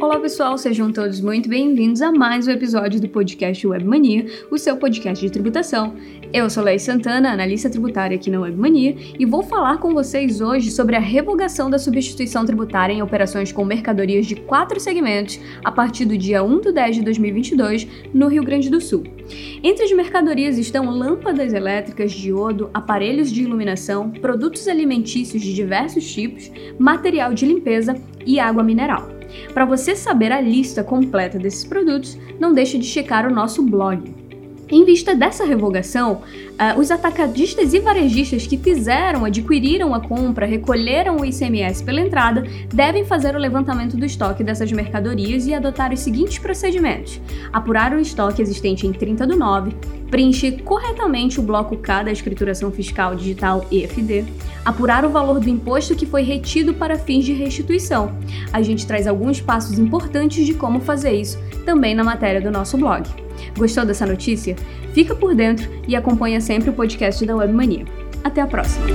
Olá pessoal, sejam todos muito bem-vindos a mais um episódio do podcast Webmania, o seu podcast de tributação. Eu sou Leia Santana, analista tributária aqui na Webmania, e vou falar com vocês hoje sobre a revogação da substituição tributária em operações com mercadorias de quatro segmentos a partir do dia 1 de 10 de 2022 no Rio Grande do Sul. Entre as mercadorias estão lâmpadas elétricas, diodo, aparelhos de iluminação, produtos alimentícios de diversos tipos, material de limpeza e água mineral. Para você saber a lista completa desses produtos, não deixe de checar o nosso blog. Em vista dessa revogação, uh, os atacadistas e varejistas que fizeram, adquiriram a compra, recolheram o ICMS pela entrada, devem fazer o levantamento do estoque dessas mercadorias e adotar os seguintes procedimentos: apurar o estoque existente em 30 do 9, preencher corretamente o bloco K da escrituração fiscal digital EFD, apurar o valor do imposto que foi retido para fins de restituição. A gente traz alguns passos importantes de como fazer isso também na matéria do nosso blog. Gostou dessa notícia? Fica por dentro e acompanha sempre o podcast da Webmania. Até a próxima!